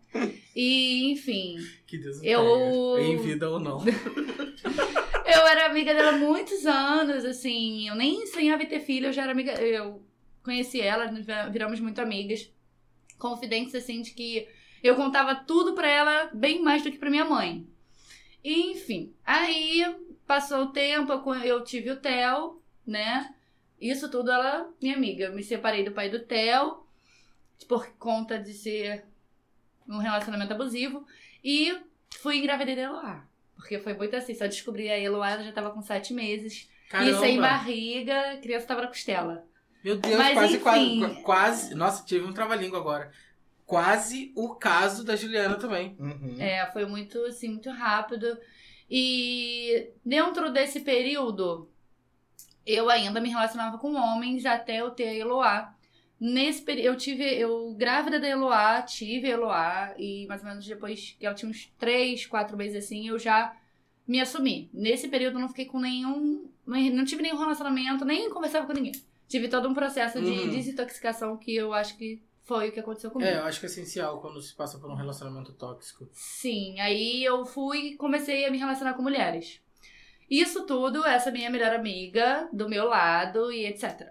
E, enfim, Que Deus Eu- tenha, em vida ou não. eu era amiga dela há muitos anos, assim, eu nem sonhava em ter filho, eu já era amiga, eu conheci ela, viramos muito amigas. Confidentes, assim, de que eu contava tudo pra ela, bem mais do que pra minha mãe. E, enfim, aí passou o tempo, eu tive o Theo, né? Isso tudo ela, minha amiga. Eu me separei do pai do Theo, por conta de ser um relacionamento abusivo. E fui engravidei da Eloá. Porque foi muito assim, só descobri a Eloá, ela já tava com sete meses. E sem barriga, a criança tava na costela. Meu Deus, Mas, quase, enfim. quase, quase. Nossa, tive um trava-língua agora. Quase o caso da Juliana também. Uhum. É, foi muito, assim, muito rápido. E dentro desse período, eu ainda me relacionava com homens até eu ter a Eloá. Nesse período, eu tive, eu grávida da Eloá, tive a Eloá, e mais ou menos depois que ela tinha uns três, quatro meses assim, eu já me assumi. Nesse período eu não fiquei com nenhum, não tive nenhum relacionamento, nem conversava com ninguém. Tive todo um processo de Uhum. desintoxicação que eu acho que foi o que aconteceu comigo. É, eu acho que é essencial quando se passa por um relacionamento tóxico. Sim, aí eu fui e comecei a me relacionar com mulheres. Isso tudo, essa minha melhor amiga, do meu lado e etc.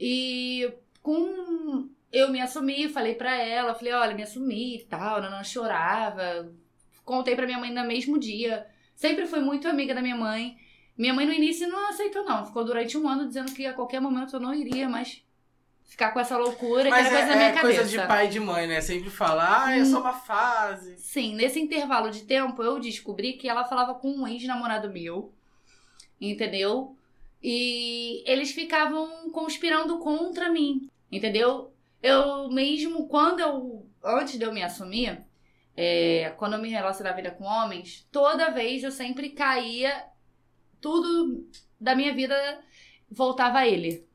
E com eu me assumi, falei pra ela, falei, olha, me assumi e tal, não, não chorava. Contei pra minha mãe no mesmo dia. Sempre fui muito amiga da minha mãe. Minha mãe no início não aceitou, não. Ficou durante um ano dizendo que a qualquer momento eu não iria mais ficar com essa loucura, que Mas era é, coisa na minha é cabeça. coisa de pai e de mãe, né? Sempre falar, ah, é só uma fase. Sim, nesse intervalo de tempo eu descobri que ela falava com um ex-namorado meu, entendeu? E eles ficavam conspirando contra mim, entendeu? Eu mesmo, quando eu. Antes de eu me assumir, é, quando eu me relacionava ainda com homens, toda vez eu sempre caía. Tudo da minha vida voltava a ele.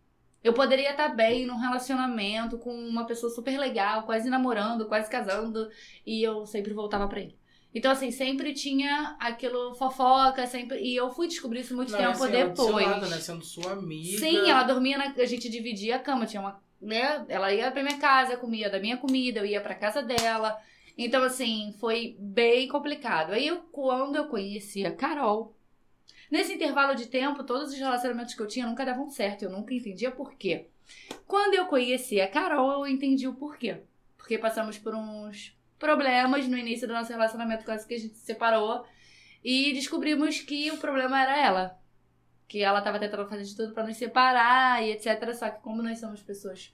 Eu poderia estar bem num relacionamento com uma pessoa super legal, quase namorando, quase casando, e eu sempre voltava pra ele. Então, assim, sempre tinha aquilo fofoca, sempre. E eu fui descobrir isso muito Não, tempo assim, ela depois. lado, né? Sendo sua amiga. Sim, ela dormia na. A gente dividia a cama, tinha uma. Né? Ela ia pra minha casa, comia da minha comida, eu ia pra casa dela. Então, assim, foi bem complicado. Aí, eu, quando eu conheci a Carol, nesse intervalo de tempo, todos os relacionamentos que eu tinha nunca davam certo. Eu nunca entendia por quê. Quando eu conheci a Carol, eu entendi o porquê. Porque passamos por uns problemas no início do nosso relacionamento, quase que a gente se separou. E descobrimos que o problema era ela que ela tava tentando fazer de tudo pra nos separar e etc. Só que como nós somos pessoas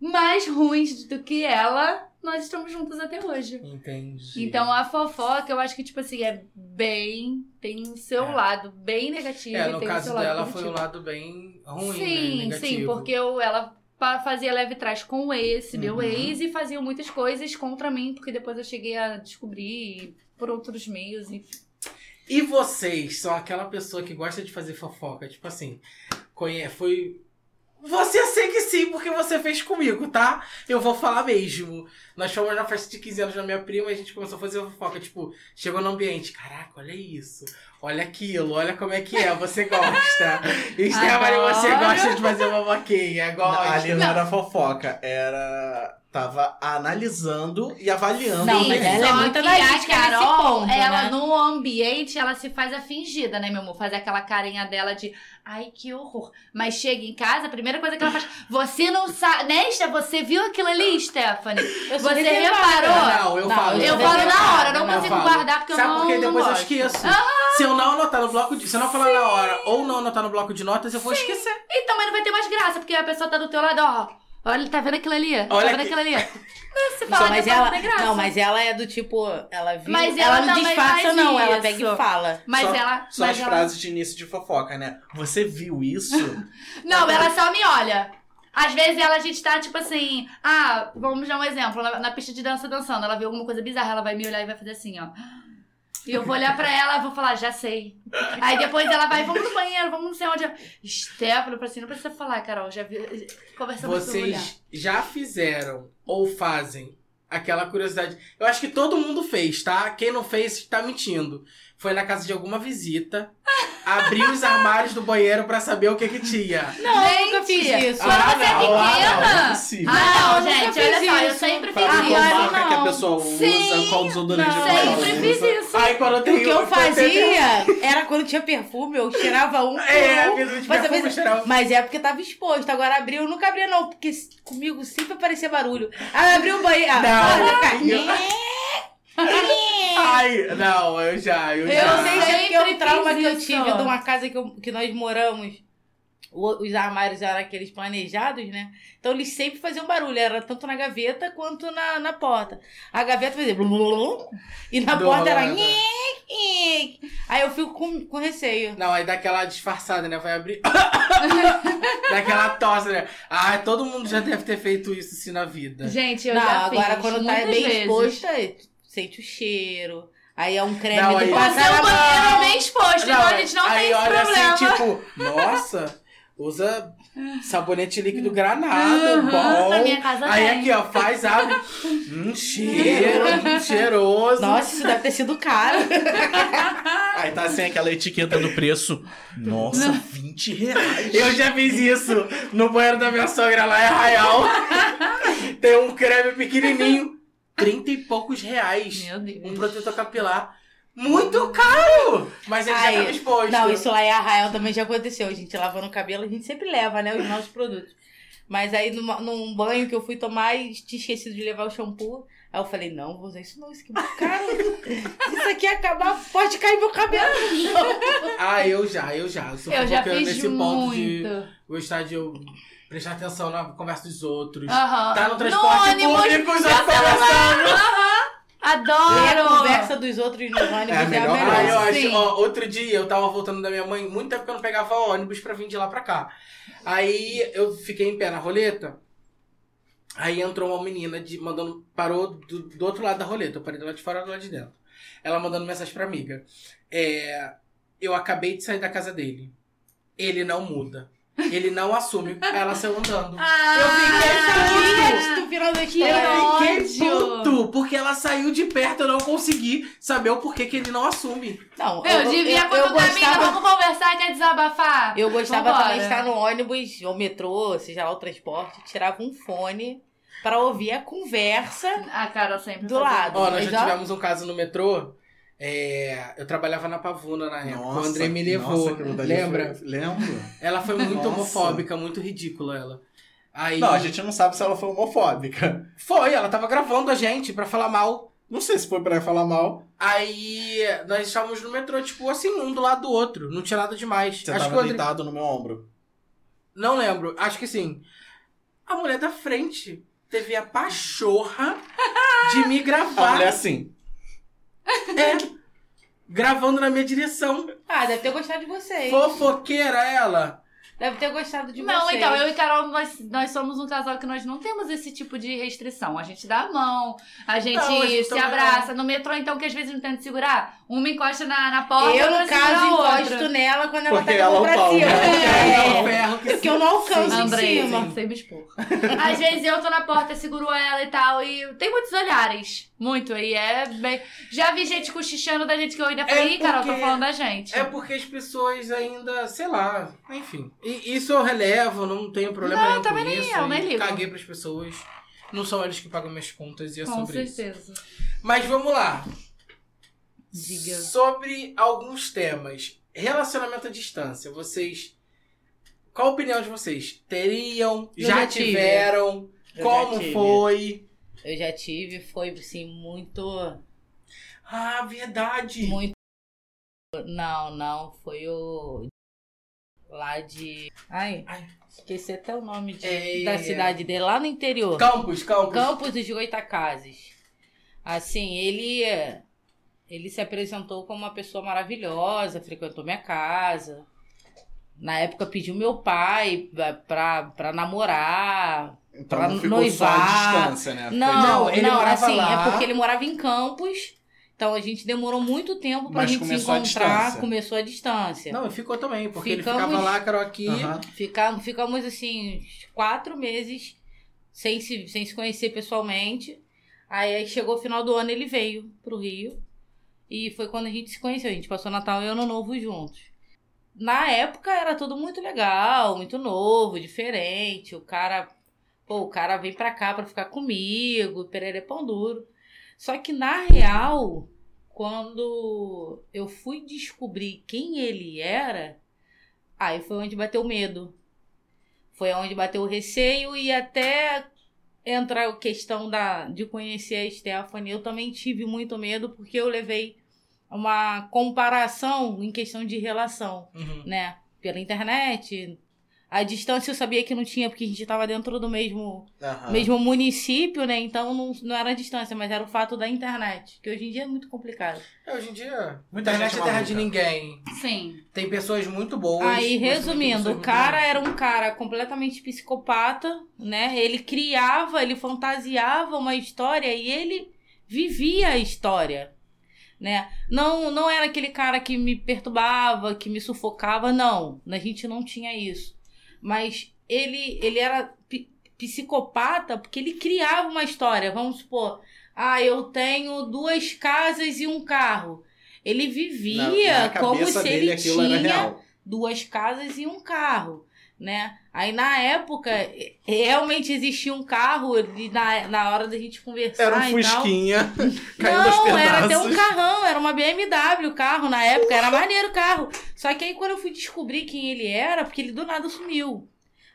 mais ruins do que ela, nós estamos juntas até hoje. Entendi. Então a fofoca, eu acho que, tipo assim, é bem. Tem o seu É. lado bem negativo É, no tem o caso seu lado dela foi o lado bem ruim, sim, né? Sim, porque eu, ela fazia leve trás com esse, meu Uhum. ex, e fazia muitas coisas contra mim, porque depois eu cheguei a descobrir por outros meios, enfim. E vocês são aquela pessoa que gosta de fazer fofoca, tipo assim, foi. Você sei que sim, porque você fez comigo, tá? Eu vou falar mesmo. Nós fomos na festa de 15 anos da minha prima e a gente começou a fazer fofoca. Tipo, chegou no ambiente. Caraca, olha isso. Olha aquilo, olha como é que é. Você gosta. Stephanie, você Adoro. gosta de fazer fofoquinha. Ali Gosta. não Não. era fofoca, era tava analisando e avaliando Não, o mas ela é muito que analítica a nesse Carol, ponto, ela né? no ambiente, ela se faz a fingida, né, meu amor? Fazer aquela carinha dela de, ai, que horror. Mas chega em casa, a primeira coisa que ela faz, você não sabe, né? Você viu aquilo ali, Stephanie? Eu Você reparou? Não, eu Não, falo. Eu sou falo na hora, não né? Eu consigo falo. guardar porque Sabe eu não por quê? não Depois eu esqueço. Se eu não anotar no bloco de. Se eu não falar na hora ou não anotar no bloco de notas, eu vou esquecer. Então, mas não vai ter mais graça, porque a pessoa tá do teu lado, ó. Olha, tá vendo aquilo ali? tá Olha vendo aqui. aquilo ali? Você Não, fala mas depois ela, não tem graça. não, mas ela é do tipo, ela viu, Mas ela, ela não disfarça não, ela isso. pega e fala. Mas só, ela. Só mas as ela... frases de início de fofoca, né? Você viu isso? Não, ela só me olha. Às vezes ela, a gente tá, tipo assim, ah, vamos dar um exemplo, na, na pista de dança dançando, ela vê alguma coisa bizarra, ela vai me olhar e vai fazer assim, ó. E eu vou olhar pra ela e vou falar, já sei. Aí depois ela vai, vamos no banheiro, vamos não sei onde. Stefano, pra assim, não precisa falar, Carol, já vi. Conversamos. Vocês já fizeram ou fazem aquela curiosidade. Eu acho que todo mundo fez, tá? Quem não fez tá mentindo. Foi na casa de alguma visita, abriu os armários do banheiro pra saber o que que tinha. Não, eu nunca fiz isso. Quando Ah, você é não, ah, pequena. não, não é possível. Ah, não, eu gente, olha só, eu isso. sempre fiz isso. qual Ah, marca que a não. pessoa usa, Sim. qual desodorante Não. a pessoa Sempre usa. fiz isso. Aí quando eu O tenho. que eu fazia era quando tinha perfume, eu cheirava um por É, um. vidro de Mas, perfume mas- cheirava. mas é porque tava exposto. Agora abriu, eu nunca abria não, porque comigo sempre aparecia barulho. Aí abriu o banheiro. ah, Não, olha, Ai, não, eu já, eu, Eu já. não sei se é porque é Sempre trauma que eu isso. tive de uma casa que, eu- que nós moramos. O- os armários eram aqueles planejados, né? Então eles sempre faziam barulho, era tanto na gaveta quanto na, na porta. A gaveta fazia blum, blum, blum, e na Do porta era. Aí eu fico com, com receio. Não, aí dá aquela disfarçada, né? Vai abrir. dá aquela tosse, né? Ah, todo mundo já deve ter feito isso assim na vida. Gente, eu Não, já agora fiz quando tá muitas bem vezes. exposta, sente o cheiro. Aí é um creme Não, do aí- O passar na banheiro é mão. bem exposto, então a gente não aí tem esse olha problema. assim, tipo, nossa, usa sabonete líquido granada, Uhum, bom. na minha casa aí tem. aqui, ó, faz, abre. Hum, cheiro, hum, cheiroso. Nossa, isso deve ter sido caro. Aí tá assim aquela etiqueta do preço. Nossa, 20 reais. Eu já fiz isso no banheiro da minha sogra lá em Arraial. Tem um creme pequenininho, 30 e poucos reais. Meu Deus. Um protetor capilar. Muito caro! Mas ele Ai, já tava exposto. Não, isso lá em Arraial também já aconteceu. A gente lavando o cabelo, a gente sempre leva, né? Os nossos produtos. Mas aí numa- num banho que eu fui tomar e tinha esquecido de levar o shampoo. Aí eu falei, não, vou usar isso não, isso aqui é muito caro. Se isso aqui acabar, pode cair meu cabelo. Ah, eu já, eu já. Eu, sou Eu já fiz nesse ponto de muito. gostar de eu prestar atenção na conversa dos outros. Aham. Tá no transporte ônibus, público, os meu outros conversando. E a Adoro! conversa dos outros no ônibus É é a a melhor melhor. Ah, eu acho. Sim. Ó, outro dia eu tava voltando da minha mãe, muito tempo que eu não pegava ônibus pra vir de lá pra cá. Aí eu fiquei em pé na roleta. Aí entrou uma menina de, mandando. Parou do, do outro lado da roleta. Eu parei do lado de fora do lado de dentro. Ela mandando mensagem pra amiga. É, eu acabei de sair da casa dele. Ele não muda. Ele não assume. Ela saiu andando. Ah, Eu fiquei Antes do final da Que história. Eu fiquei ódio. puto, porque ela saiu de perto, eu não consegui saber o porquê que ele não assume. Não, Eu devia, eu, quando eu caminha, gostava, vamos conversar, quer desabafar? eu gostava Vambora. também de estar no ônibus, ou metrô, seja lá o transporte, tirava um fone pra ouvir a conversa A Carol sempre do lado. Ó, nós já tivemos um caso no metrô. É, eu trabalhava na Pavuna na época. o André me levou. nossa, lembra? foi- Lembro. Ela foi muito Nossa. homofóbica, muito ridícula ela. Aí. Não, a gente não sabe se ela foi homofóbica. Foi, ela tava gravando a gente pra falar mal. Não sei se foi pra falar mal. Aí nós estávamos no metrô, tipo assim, um do lado do outro. Não tinha nada demais. Você Acho tava André... deitado no meu ombro. Não lembro, acho que sim. A mulher da frente teve a pachorra de me A gravar. mulher assim. É. Gravando na minha direção. Ah, deve ter gostado de vocês. Fofoqueira ela. Deve ter gostado de Não, vocês. então, eu e Carol, nós, nós somos um casal que nós não temos esse tipo de restrição. A gente dá a mão, a gente Não, a gente se abraça. No metrô, então, que às vezes não tenta segurar, uma encosta na, na porta, Eu, no caso, outra. encosto nela quando ela Porque tá com a ela é pra cima. né? É o É. ferro que Porque eu não alcanço em Andrei, cima. sem me expor. Às vezes eu tô na porta, seguro ela e tal, e tem muitos olhares. Muito, e é bem... Já vi gente cochichando da gente que eu ainda falei, É Ih, Carol, tô porque- falando da gente. É porque as pessoas ainda, sei lá, enfim. E isso eu relevo, não tenho problema Não, nenhum também com nem isso. eu, e nem ligo. Caguei pras pessoas. não são eles que pagam minhas contas e é Com sobre isso. certeza. Mas vamos lá. Diga. Sobre alguns temas. Relacionamento à distância. Vocês. Qual a opinião de vocês? Teriam? Eu já já tive. tiveram? Eu como já foi? Eu já tive, foi assim, muito. Ah, verdade. Muito. Não, não, foi o. Lá de. Ai, Ai. esqueci até o nome de- É. da cidade dele, lá no interior. Campos, Campos. Campos dos Goitacazes. Assim, ele. Ele se apresentou como uma pessoa maravilhosa, frequentou minha casa. Na época pediu meu pai pra, pra, pra namorar. Então Pra não ficou só a noivar. distância, né? Não, Não, não, ele morava assim, lá. é porque ele morava em Campos. Então a gente demorou muito tempo pra Mas gente se a encontrar. distância. Começou a distância. Não, e ficou também, porque Ficamos- ele ficava lá, Carol aqui. Aham. Fica- ficamos assim, uns quatro meses sem se, sem se conhecer pessoalmente. Aí, aí chegou o final do ano, ele veio pro Rio. E foi quando a gente se conheceu. A gente passou Natal e Ano Novo juntos. Na época era tudo muito legal, muito novo, diferente. O cara, pô, o cara vem pra cá pra ficar comigo, perere pão duro. Só que na real, quando eu fui descobrir quem ele era, aí foi onde bateu o medo. Foi onde bateu o receio e até entra a questão da, de conhecer a Stephanie, eu também tive muito medo porque eu levei uma comparação em questão de relação, Uhum. né? Pela internet. A distância eu sabia que não tinha porque a gente estava dentro do mesmo Aham. mesmo município, né? Então não, não era a distância, mas era o fato da internet, que hoje em dia é muito complicado. É, hoje em dia, Muita internet gente é terra de ninguém. Sim. Tem pessoas muito boas. Aí, resumindo, o cara era um cara completamente psicopata, né? Ele criava, ele fantasiava uma história e ele vivia a história, né? Não, não era aquele cara que me perturbava, que me sufocava, não. A gente não tinha isso. Mas ele, ele era psicopata porque ele criava uma história. Vamos supor, ah, eu tenho duas casas e um carro. Ele Na- vivia na como cabeça se ele tinha duas casas e um carro, né? Aí na época realmente existia um carro e na, na hora da gente conversar Era um. Fusquinha Não, era até um carrão, era uma BMW o carro na época, era maneiro o carro. Só que aí quando eu fui descobrir quem ele era, porque ele do nada sumiu.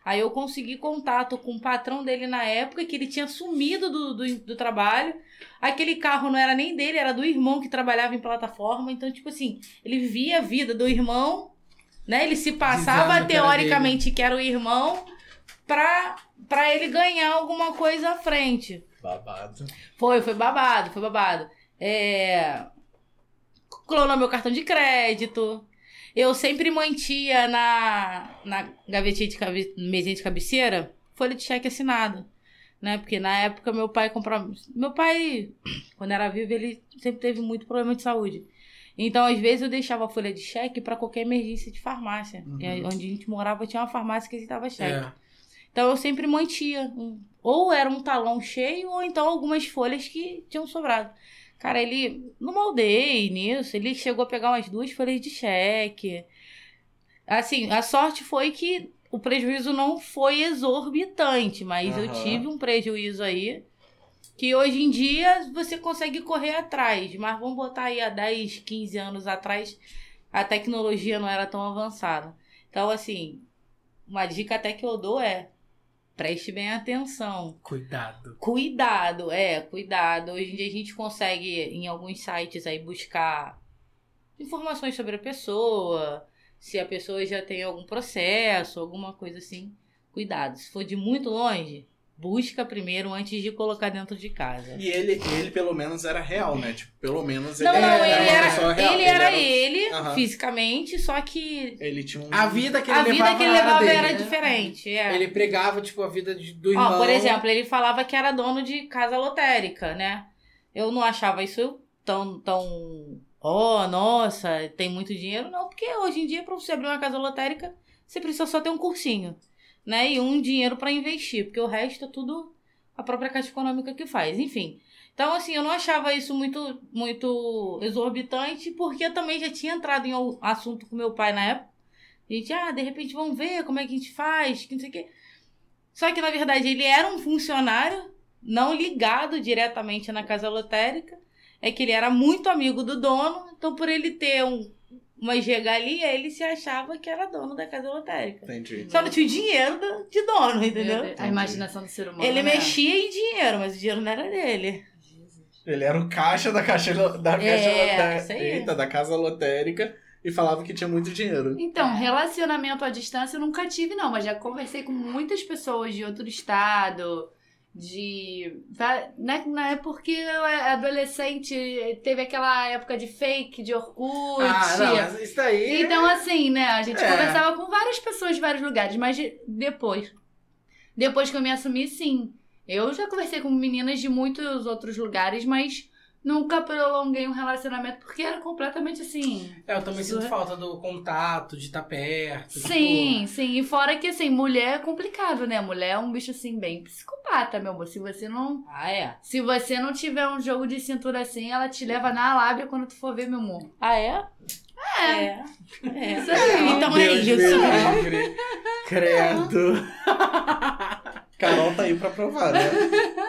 Aí eu consegui contato com o patrão dele na época, que ele tinha sumido do, do, do trabalho. Aquele carro não era nem dele, era do irmão que trabalhava em plataforma. Então, tipo assim, ele vivia a vida do irmão, né? Ele se passava Dizendo teoricamente que era o irmão pra, pra ele ganhar alguma coisa à frente. Babado. Foi, foi babado, foi babado. É... Clonou meu cartão de crédito. Eu sempre mantia na, na gavetinha de cabe... mesinha de cabeceira folha de cheque assinado. Né? Porque na época meu pai comprava. Meu pai, quando era vivo, ele sempre teve muito problema de saúde. Então, às vezes, eu deixava a folha de cheque para qualquer emergência de farmácia. Uhum. É onde a gente morava tinha uma farmácia que aceitava cheque. É. Então eu sempre mantia. um- Ou era um talão cheio, ou então algumas folhas que tinham sobrado. Cara, ele. Não moldei nisso. Ele chegou a pegar umas duas folhas de cheque. Assim, a sorte foi que o prejuízo não foi exorbitante, mas eu Aham. tive um prejuízo aí. Que hoje em dia você consegue correr atrás. Mas vamos botar aí há 10, 15 anos atrás, a tecnologia não era tão avançada. Então, assim, uma dica até que eu dou é preste bem atenção. Cuidado. Cuidado, é, cuidado. Hoje em dia a gente consegue em alguns sites aí buscar informações sobre a pessoa, se a pessoa já tem algum processo, alguma coisa assim. Cuidado. Se for de muito longe, busca primeiro antes de colocar dentro de casa. E ele, ele, pelo menos, era real, né? Tipo, pelo menos Não, ele não, era, ele era, pessoa real. ele era um- ele, Aham. fisicamente, só que Ele tinha um... A vida que ele a vida levava que ele era levava dele, era né? diferente. É. Ele pregava, tipo, a vida de- do irmão. Ó, por exemplo, ele falava que era dono de casa lotérica, né? Eu não achava isso tão, tão, ó, nossa, tem muito dinheiro, não, porque hoje em dia para você abrir uma casa lotérica, você precisa só ter um cursinho, né? E um dinheiro para investir, porque o resto é tudo a própria Caixa Econômica que faz, enfim. Então, assim, eu não achava isso muito, muito exorbitante, porque eu também já tinha entrado em um assunto com meu pai na época. A gente, ah, de repente vamos ver como é que a gente faz, que não sei o quê. Só que, na verdade, ele era um funcionário não ligado diretamente na casa lotérica, é que ele era muito amigo do dono, então por ele ter um, uma regalia, ele se achava que era dono da casa lotérica. Entendi. Só não tinha o dinheiro do- de dono, entendeu? Deus, A imaginação do ser humano. Ele né? mexia em dinheiro, mas o dinheiro não era dele. Ele era o caixa da caixa, da, caixa É, isso lotérica. aí. Eita, da casa lotérica e falava que tinha muito dinheiro. Então, relacionamento à distância eu nunca tive, não, mas já conversei com muitas pessoas de outro estado, de. Né, não é porque eu era adolescente, teve aquela época de fake, de Orkut. Ah, não, isso daí. Então, assim, né, a gente É. conversava com várias pessoas de vários lugares, mas de- depois. Depois que eu me assumi, sim. Eu já conversei com meninas de muitos outros lugares, mas nunca prolonguei um relacionamento porque era completamente assim. É, eu também sinto Isso é- falta do contato, de estar perto. tipo, Sim, sim. E fora que, assim, mulher é complicado, né? Mulher é um bicho, assim, bem psicopata, meu amor. Se você não. Ah, é? Se você não tiver um jogo de cintura assim, ela te leva na lábia quando tu for ver, meu amor. Ah, é? É. É. é. Isso aí. Então é Deus isso. me livre. Credo. Carol tá aí pra provar, né?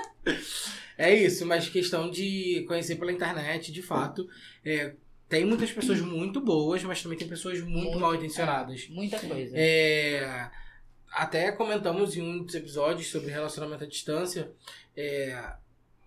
É isso, mas questão de conhecer pela internet, de fato. é, tem muitas pessoas muito boas, mas também tem pessoas muito, Muito, mal intencionadas. Muita coisa. É, até comentamos em um dos episódios sobre relacionamento à distância. é,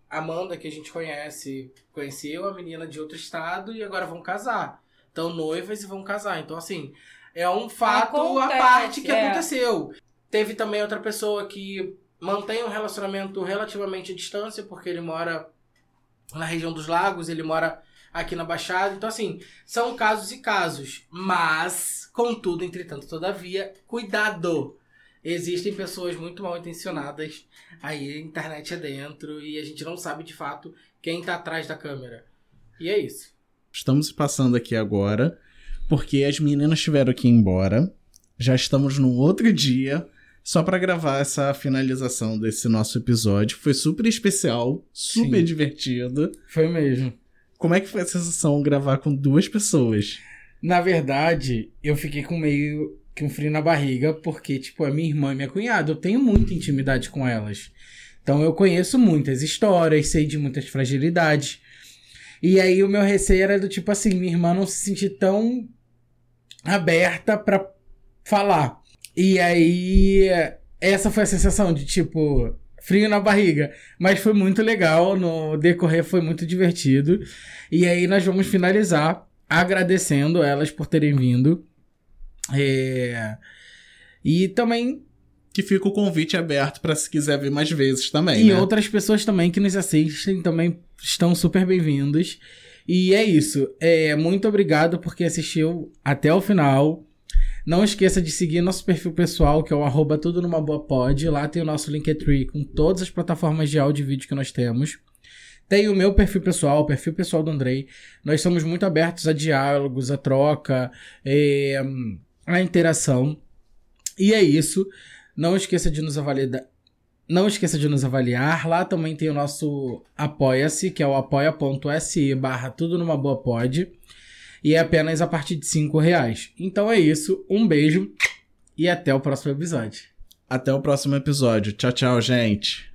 Amanda, que a gente conhece, conheceu a menina de outro estado e agora vão casar. Estão noivas e vão casar. Então, assim, é um fato Acontece, à parte que é. aconteceu. Teve também outra pessoa que mantém um relacionamento relativamente à distância, porque ele mora na região dos lagos, ele mora aqui na Baixada. Então, assim, são casos e casos. Mas, contudo, entretanto, todavia, cuidado! Existem pessoas muito mal intencionadas aí, internet é dentro, e a gente não sabe de fato quem tá atrás da câmera. E é isso. Estamos passando aqui agora porque as meninas tiveram que ir embora. Já estamos num outro dia só pra gravar essa finalização desse nosso episódio. Foi super especial, super Sim. divertido. Foi mesmo. Como é que foi a sensação gravar com duas pessoas? Na verdade, eu fiquei com meio que um frio na barriga, porque, tipo, é minha irmã e minha cunhada. Eu tenho muita intimidade com elas. Então eu conheço muitas histórias, sei de muitas fragilidades. E aí o meu receio era do tipo assim, minha irmã não se sentir tão aberta pra falar. E aí essa foi a sensação de tipo frio na barriga, mas foi muito legal, no decorrer foi muito divertido. E aí nós vamos finalizar agradecendo elas por terem vindo. É, E também Que fica o convite aberto pra se quiser ver mais vezes também. e né? outras pessoas também que nos assistem também estão super bem-vindos. E é isso. É, muito obrigado porque assistiu até o final. Não esqueça de seguir nosso perfil pessoal, que é o arroba tudo numa boa pod. Lá tem o nosso Linktree com todas as plataformas de áudio e vídeo que nós temos. Tem o meu perfil pessoal, o perfil pessoal do Andrei. Nós somos muito abertos a diálogos, a troca, é, a interação. E é isso. Não esqueça de nos avaliar. Não esqueça de nos avaliar. Lá também tem o nosso Apoia-se, que é o apoia.se barra tudo numa boa pod. E é apenas a partir de 5 reais. Então é isso. Um beijo e até o próximo episódio. Até o próximo episódio. Tchau, tchau, gente.